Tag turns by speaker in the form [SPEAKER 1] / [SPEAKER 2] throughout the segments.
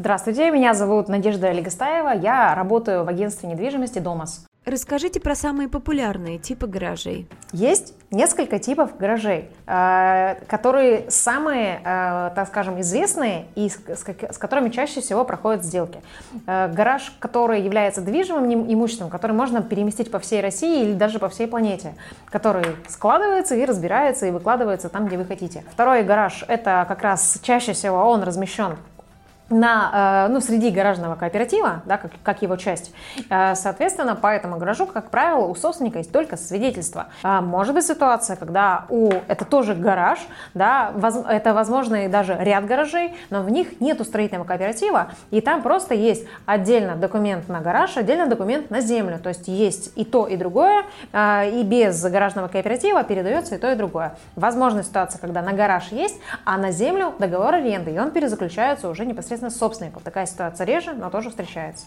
[SPEAKER 1] Здравствуйте, меня зовут Надежда Легостаева, я работаю в агентстве недвижимости «Домас».
[SPEAKER 2] Расскажите про самые популярные типы гаражей.
[SPEAKER 1] Есть несколько типов гаражей, э, которые самые, э, так скажем, известные и с которыми чаще всего проходят сделки. Э, гараж, который является движимым имуществом, который можно переместить по всей России или даже по всей планете, который складывается и разбирается и выкладывается там, где вы хотите. Второй гараж, это как раз чаще всего он размещен на, э, ну, среди гаражного кооператива, да, как, как его часть. Э, соответственно, по этому гаражу, как правило, у собственника есть только свидетельство. А может быть ситуация, когда у, это тоже гараж, да, воз, это, возможно, и даже ряд гаражей, но в них нет строительного кооператива, и там просто есть отдельно документ на гараж, отдельно документ на землю. То есть есть и то, и другое, э, и без гаражного кооператива передается и то, и другое. Возможна ситуация, когда на гараж есть, а на землю договор аренды, и он перезаключается уже непосредственно непосредственно собственников. Такая ситуация реже, но тоже встречается.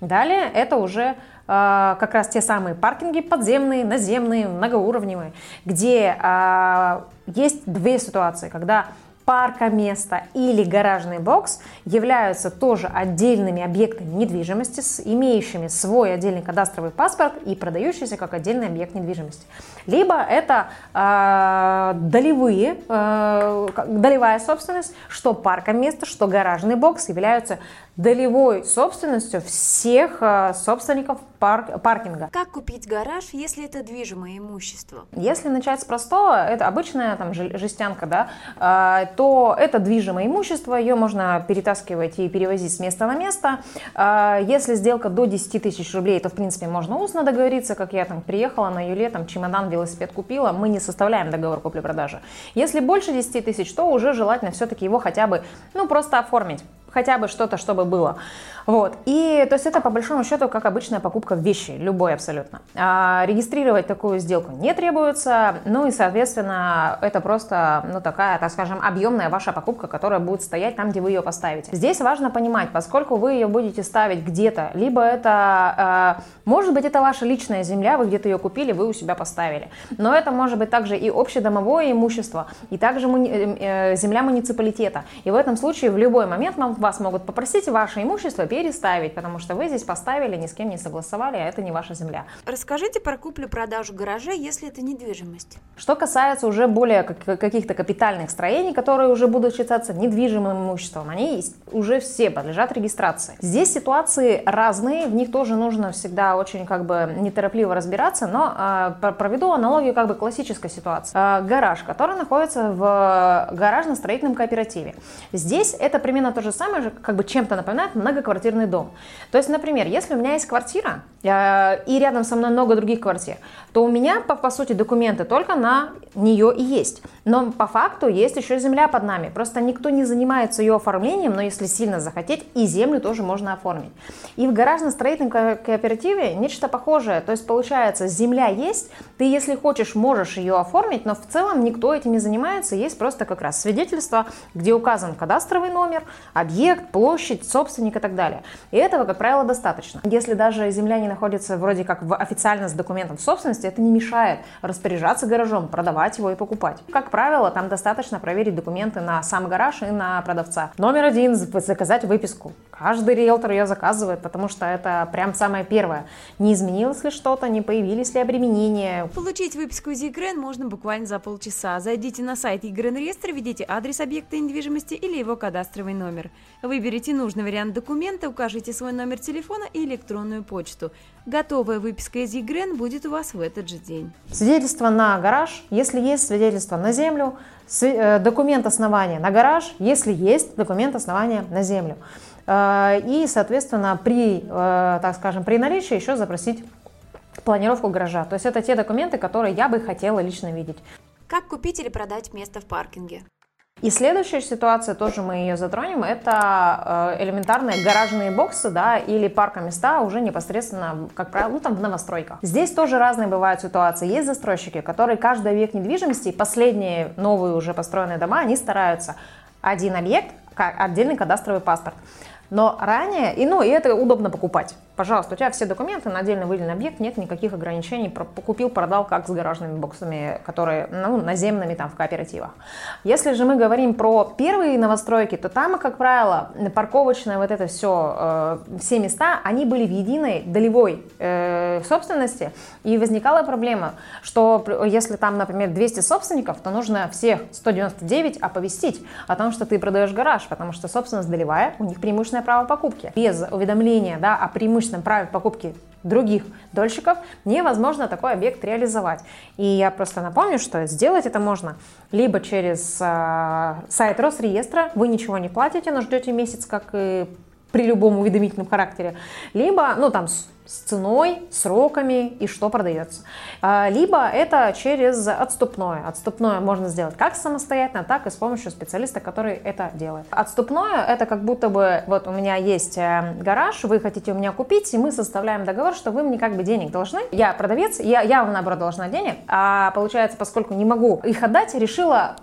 [SPEAKER 1] Далее это уже э, как раз те самые паркинги подземные, наземные, многоуровневые, где э, есть две ситуации, когда паркоместо или гаражный бокс являются тоже отдельными объектами недвижимости, с имеющими свой отдельный кадастровый паспорт и продающийся как отдельный объект недвижимости. Либо это э, долевые, э, долевая собственность, что паркоместо, что гаражный бокс являются долевой собственностью всех э, собственников парк, паркинга.
[SPEAKER 2] Как купить гараж, если это движимое имущество?
[SPEAKER 1] Если начать с простого, это обычная там жестянка, да, э, то это движимое имущество, ее можно перетаскивать и перевозить с места на место. Э, если сделка до 10 тысяч рублей, то в принципе можно устно договориться, как я там приехала на Юле, там чемодан, велосипед купила, мы не составляем договор купли-продажи. Если больше 10 тысяч, то уже желательно все-таки его хотя бы, ну просто оформить хотя бы что-то, чтобы было. Вот. И то есть это по большому счету как обычная покупка вещи, любой абсолютно. А, регистрировать такую сделку не требуется, ну и, соответственно, это просто, ну, такая, так скажем, объемная ваша покупка, которая будет стоять там, где вы ее поставите. Здесь важно понимать, поскольку вы ее будете ставить где-то, либо это, э, может быть, это ваша личная земля, вы где-то ее купили, вы у себя поставили, но это может быть также и общедомовое имущество, и также муни- э, э, земля муниципалитета. И в этом случае в любой момент вас могут попросить ваше имущество переставить, потому что вы здесь поставили, ни с кем не согласовали, а это не ваша земля.
[SPEAKER 2] Расскажите про куплю-продажу гаражей, если это недвижимость.
[SPEAKER 1] Что касается уже более каких-то капитальных строений, которые уже будут считаться недвижимым имуществом, они уже все подлежат регистрации. Здесь ситуации разные, в них тоже нужно всегда очень как бы неторопливо разбираться, но э, проведу аналогию как бы классической ситуации. Э, гараж, который находится в гаражно-строительном кооперативе. Здесь это примерно то же самое, как бы чем-то напоминает многоквартирный многоквартирный дом. То есть, например, если у меня есть квартира, э, и рядом со мной много других квартир, то у меня, по, по сути, документы только на нее и есть. Но по факту есть еще земля под нами. Просто никто не занимается ее оформлением, но если сильно захотеть, и землю тоже можно оформить. И в гаражно-строительном кооперативе нечто похожее. То есть, получается, земля есть, ты, если хочешь, можешь ее оформить, но в целом никто этим не занимается. Есть просто как раз свидетельство, где указан кадастровый номер, объект, площадь, собственник и так далее далее. И этого, как правило, достаточно. Если даже земля не находится вроде как в, официально с документом собственности, это не мешает распоряжаться гаражом, продавать его и покупать. Как правило, там достаточно проверить документы на сам гараж и на продавца. Номер один – заказать выписку. Каждый риэлтор ее заказывает, потому что это прям самое первое. Не изменилось ли что-то, не появились ли обременения.
[SPEAKER 2] Получить выписку из ЕГРН можно буквально за полчаса. Зайдите на сайт ЕГРН реестра, введите адрес объекта недвижимости или его кадастровый номер. Выберите нужный вариант документа, документа укажите свой номер телефона и электронную почту. Готовая выписка из ЕГРН будет у вас в этот же день.
[SPEAKER 1] Свидетельство на гараж, если есть свидетельство на землю, э, документ основания на гараж, если есть документ основания на землю. Э, и, соответственно, при, э, так скажем, при наличии еще запросить планировку гаража. То есть это те документы, которые я бы хотела лично видеть.
[SPEAKER 2] Как купить или продать место в паркинге?
[SPEAKER 1] И следующая ситуация, тоже мы ее затронем, это э, элементарные гаражные боксы, да, или паркоместа уже непосредственно, как правило, ну, там в новостройках. Здесь тоже разные бывают ситуации. Есть застройщики, которые каждый объект недвижимости, последние новые уже построенные дома, они стараются один объект, отдельный кадастровый паспорт. Но ранее, и, ну, и это удобно покупать. Пожалуйста, у тебя все документы на отдельно выделенный объект, нет никаких ограничений, купил, продал, как с гаражными боксами, которые, ну, наземными там в кооперативах. Если же мы говорим про первые новостройки, то там, как правило, парковочное вот это все, э, все места, они были в единой долевой э, собственности, и возникала проблема, что если там, например, 200 собственников, то нужно всех 199 оповестить о том, что ты продаешь гараж, потому что собственность долевая, у них преимущественное право покупки. Без уведомления да, о преимущественном праве покупки других дольщиков невозможно такой объект реализовать. И я просто напомню, что сделать это можно либо через э, сайт Росреестра, вы ничего не платите, но ждете месяц, как и при любом уведомительном характере, либо, ну, там, с ценой, сроками и что продается. А, либо это через отступное. Отступное можно сделать как самостоятельно, так и с помощью специалиста, который это делает. Отступное это как будто бы вот у меня есть э, гараж, вы хотите у меня купить, и мы составляем договор, что вы мне как бы денег должны. Я продавец, я, я вам наоборот должна денег, а получается, поскольку не могу их отдать, решила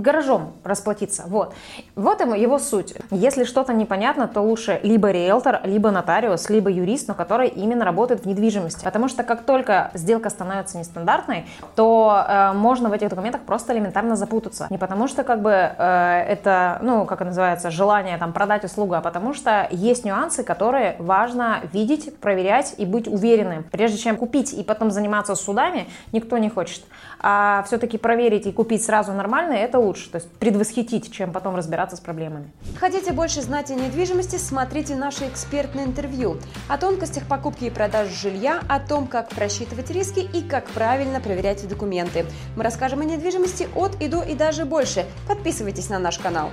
[SPEAKER 1] гаражом расплатиться. Вот. Вот его суть. Если что-то непонятно, то лучше либо риэлтор, либо нотариус, либо юрист, но который именно работает в недвижимости. Потому что как только сделка становится нестандартной, то э, можно в этих документах просто элементарно запутаться. Не потому что как бы э, это, ну, как это называется, желание там продать услугу, а потому что есть нюансы, которые важно видеть, проверять и быть уверенным. Прежде чем купить и потом заниматься судами, никто не хочет. А все-таки проверить и купить сразу нормально, это лучше, то есть предвосхитить, чем потом разбираться с проблемами.
[SPEAKER 2] Хотите больше знать о недвижимости, смотрите наше экспертное интервью о тонкостях покупки и продажи жилья, о том, как просчитывать риски и как правильно проверять документы. Мы расскажем о недвижимости от и до и даже больше. Подписывайтесь на наш канал.